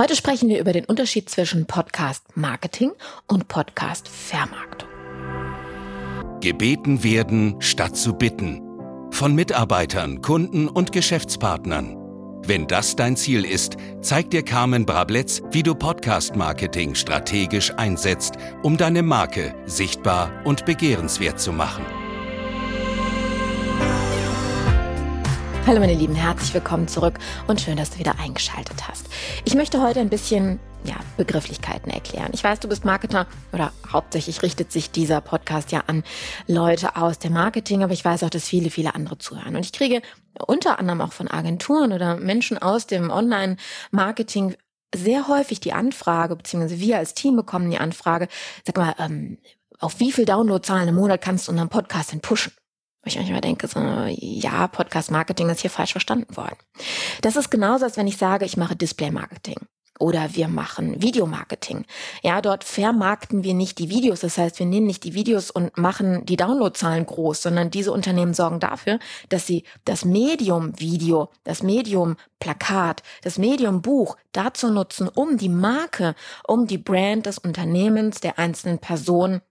Heute sprechen wir über den Unterschied zwischen Podcast Marketing und Podcast Vermarktung. Gebeten werden statt zu bitten. Von Mitarbeitern, Kunden und Geschäftspartnern. Wenn das dein Ziel ist, zeigt dir Carmen Brabletz, wie du Podcast-Marketing strategisch einsetzt, um deine Marke sichtbar und begehrenswert zu machen. Hallo meine Lieben, herzlich willkommen zurück und schön, dass du wieder eingeschaltet hast. Ich möchte heute ein bisschen ja, Begrifflichkeiten erklären. Ich weiß, du bist Marketer oder hauptsächlich richtet sich dieser Podcast ja an Leute aus dem Marketing, aber ich weiß auch, dass viele, viele andere zuhören. Und ich kriege unter anderem auch von Agenturen oder Menschen aus dem Online-Marketing sehr häufig die Anfrage, beziehungsweise wir als Team bekommen die Anfrage, sag mal, ähm, auf wie viel Downloadzahlen im Monat kannst du unseren Podcast denn pushen? Wo ich manchmal denke, so, ja, Podcast-Marketing ist hier falsch verstanden worden. Das ist genauso, als wenn ich sage, ich mache Display-Marketing oder wir machen Videomarketing. Ja, dort vermarkten wir nicht die Videos. Das heißt, wir nehmen nicht die Videos und machen die Downloadzahlen groß, sondern diese Unternehmen sorgen dafür, dass sie das Medium Video, das Medium Plakat, das Medium Buch dazu nutzen, um die Marke, um die Brand des Unternehmens, der einzelnen Person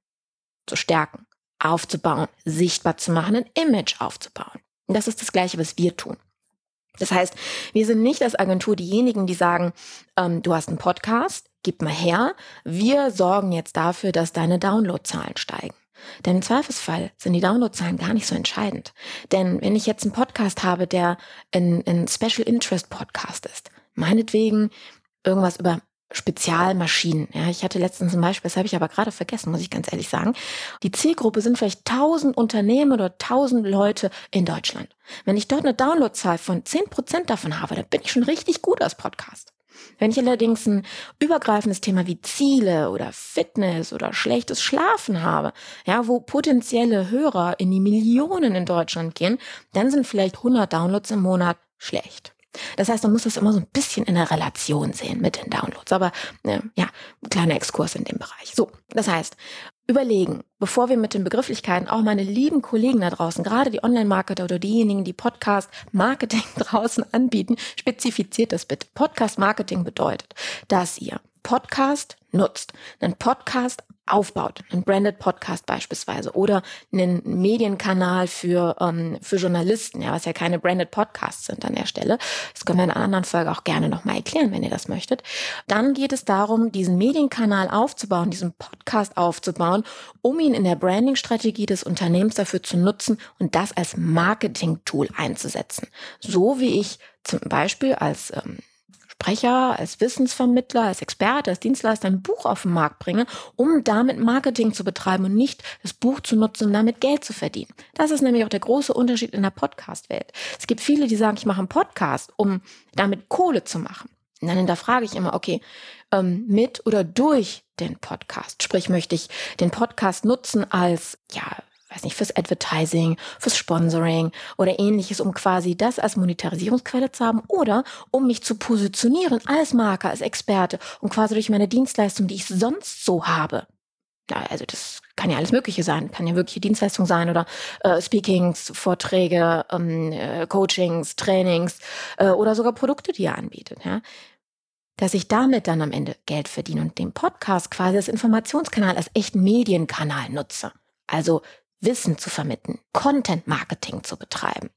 zu stärken aufzubauen, sichtbar zu machen, ein Image aufzubauen. Das ist das Gleiche, was wir tun. Das heißt, wir sind nicht als Agentur diejenigen, die sagen, ähm, du hast einen Podcast, gib mal her. Wir sorgen jetzt dafür, dass deine Downloadzahlen steigen. Denn im Zweifelsfall sind die Downloadzahlen gar nicht so entscheidend. Denn wenn ich jetzt einen Podcast habe, der ein, ein Special Interest Podcast ist, meinetwegen irgendwas über Spezialmaschinen. Ja, ich hatte letztens ein Beispiel, das habe ich aber gerade vergessen, muss ich ganz ehrlich sagen. Die Zielgruppe sind vielleicht 1000 Unternehmen oder 1000 Leute in Deutschland. Wenn ich dort eine Downloadzahl von 10% davon habe, dann bin ich schon richtig gut als Podcast. Wenn ich allerdings ein übergreifendes Thema wie Ziele oder Fitness oder schlechtes Schlafen habe, ja, wo potenzielle Hörer in die Millionen in Deutschland gehen, dann sind vielleicht 100 Downloads im Monat schlecht. Das heißt, man muss das immer so ein bisschen in der Relation sehen mit den Downloads. Aber äh, ja, kleiner Exkurs in dem Bereich. So, das heißt, überlegen, bevor wir mit den Begrifflichkeiten auch meine lieben Kollegen da draußen, gerade die Online-Marketer oder diejenigen, die Podcast-Marketing draußen anbieten, spezifiziert das bitte. Podcast-Marketing bedeutet, dass ihr Podcast nutzt, einen Podcast aufbaut, einen Branded Podcast beispielsweise oder einen Medienkanal für, ähm, für Journalisten, ja, was ja keine Branded Podcasts sind an der Stelle. Das können wir in einer anderen Folge auch gerne nochmal erklären, wenn ihr das möchtet. Dann geht es darum, diesen Medienkanal aufzubauen, diesen Podcast aufzubauen, um ihn in der Branding-Strategie des Unternehmens dafür zu nutzen und das als Marketing-Tool einzusetzen. So wie ich zum Beispiel als ähm, Sprecher, als Wissensvermittler, als Experte, als Dienstleister ein Buch auf den Markt bringe, um damit Marketing zu betreiben und nicht das Buch zu nutzen, um damit Geld zu verdienen. Das ist nämlich auch der große Unterschied in der Podcast-Welt. Es gibt viele, die sagen, ich mache einen Podcast, um damit Kohle zu machen. Und dann hinterfrage ich immer, okay, ähm, mit oder durch den Podcast. Sprich, möchte ich den Podcast nutzen als, ja, weiß nicht, fürs Advertising, fürs Sponsoring oder ähnliches, um quasi das als Monetarisierungsquelle zu haben oder um mich zu positionieren als Marke, als Experte und quasi durch meine Dienstleistung, die ich sonst so habe. Ja, also das kann ja alles Mögliche sein, kann ja wirkliche Dienstleistung sein oder äh, Speakings, Vorträge, ähm, äh, Coachings, Trainings äh, oder sogar Produkte, die ihr anbietet. Ja dass ich damit dann am Ende Geld verdiene und den Podcast quasi als Informationskanal, als echten Medienkanal nutze. Also Wissen zu vermitteln, Content Marketing zu betreiben.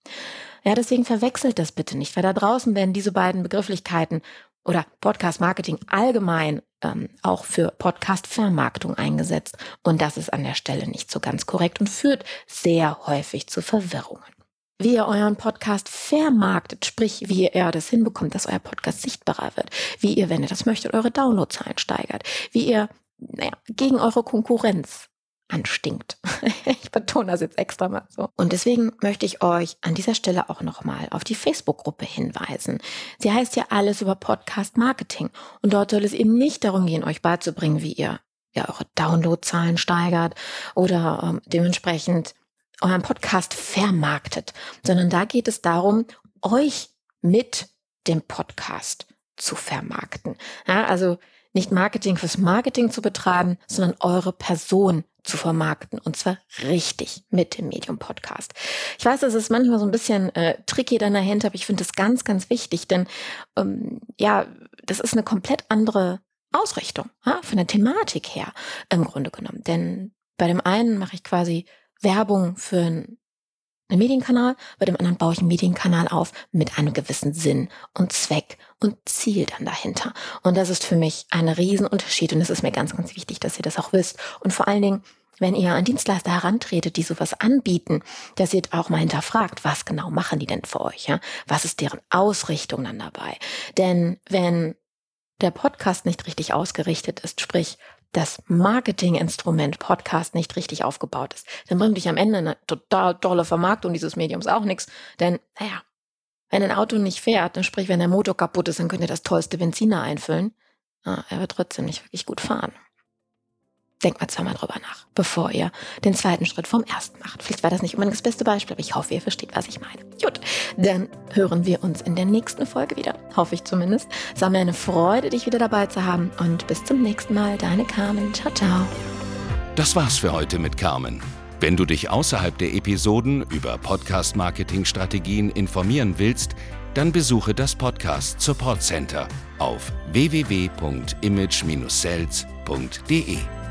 Ja, deswegen verwechselt das bitte nicht, weil da draußen werden diese beiden Begrifflichkeiten oder Podcast Marketing allgemein ähm, auch für Podcast Vermarktung eingesetzt. Und das ist an der Stelle nicht so ganz korrekt und führt sehr häufig zu Verwirrungen. Wie ihr euren Podcast vermarktet, sprich, wie ihr das hinbekommt, dass euer Podcast sichtbarer wird, wie ihr, wenn ihr das möchtet, eure Downloadzahlen steigert, wie ihr naja, gegen eure Konkurrenz anstinkt. ich betone das jetzt extra mal so. Und deswegen möchte ich euch an dieser Stelle auch nochmal auf die Facebook-Gruppe hinweisen. Sie heißt ja alles über Podcast Marketing. Und dort soll es eben nicht darum gehen, euch beizubringen, wie ihr ja eure Downloadzahlen steigert oder ähm, dementsprechend euren Podcast vermarktet, sondern da geht es darum, euch mit dem Podcast zu vermarkten. Ja, also nicht Marketing fürs Marketing zu betreiben, sondern eure Person zu vermarkten und zwar richtig mit dem Medium Podcast. Ich weiß, es ist manchmal so ein bisschen äh, tricky dann dahinter, aber ich finde das ganz, ganz wichtig, denn ähm, ja, das ist eine komplett andere Ausrichtung ja, von der Thematik her im Grunde genommen. Denn bei dem einen mache ich quasi Werbung für einen Medienkanal, bei dem anderen baue ich einen Medienkanal auf mit einem gewissen Sinn und Zweck und Ziel dann dahinter. Und das ist für mich ein Riesenunterschied und es ist mir ganz, ganz wichtig, dass ihr das auch wisst. Und vor allen Dingen, wenn ihr an Dienstleister herantretet, die sowas anbieten, dass ihr auch mal hinterfragt, was genau machen die denn für euch? Ja? Was ist deren Ausrichtung dann dabei? Denn wenn der Podcast nicht richtig ausgerichtet ist, sprich das Marketinginstrument Podcast nicht richtig aufgebaut ist, dann bringt dich am Ende eine total tolle Vermarktung dieses Mediums auch nichts. Denn, naja, wenn ein Auto nicht fährt, dann sprich, wenn der Motor kaputt ist, dann könnt ihr das tollste Benziner einfüllen. Ah, er wird trotzdem nicht wirklich gut fahren. Denkt mal zweimal drüber nach, bevor ihr den zweiten Schritt vom ersten macht. Vielleicht war das nicht unbedingt das beste Beispiel, aber ich hoffe, ihr versteht, was ich meine. Gut, dann hören wir uns in der nächsten Folge wieder. Hoffe ich zumindest. Es war mir eine Freude, dich wieder dabei zu haben. Und bis zum nächsten Mal. Deine Carmen. Ciao, ciao. Das war's für heute mit Carmen. Wenn du dich außerhalb der Episoden über Podcast-Marketing-Strategien informieren willst, dann besuche das Podcast Support Center auf www.image-sales.de.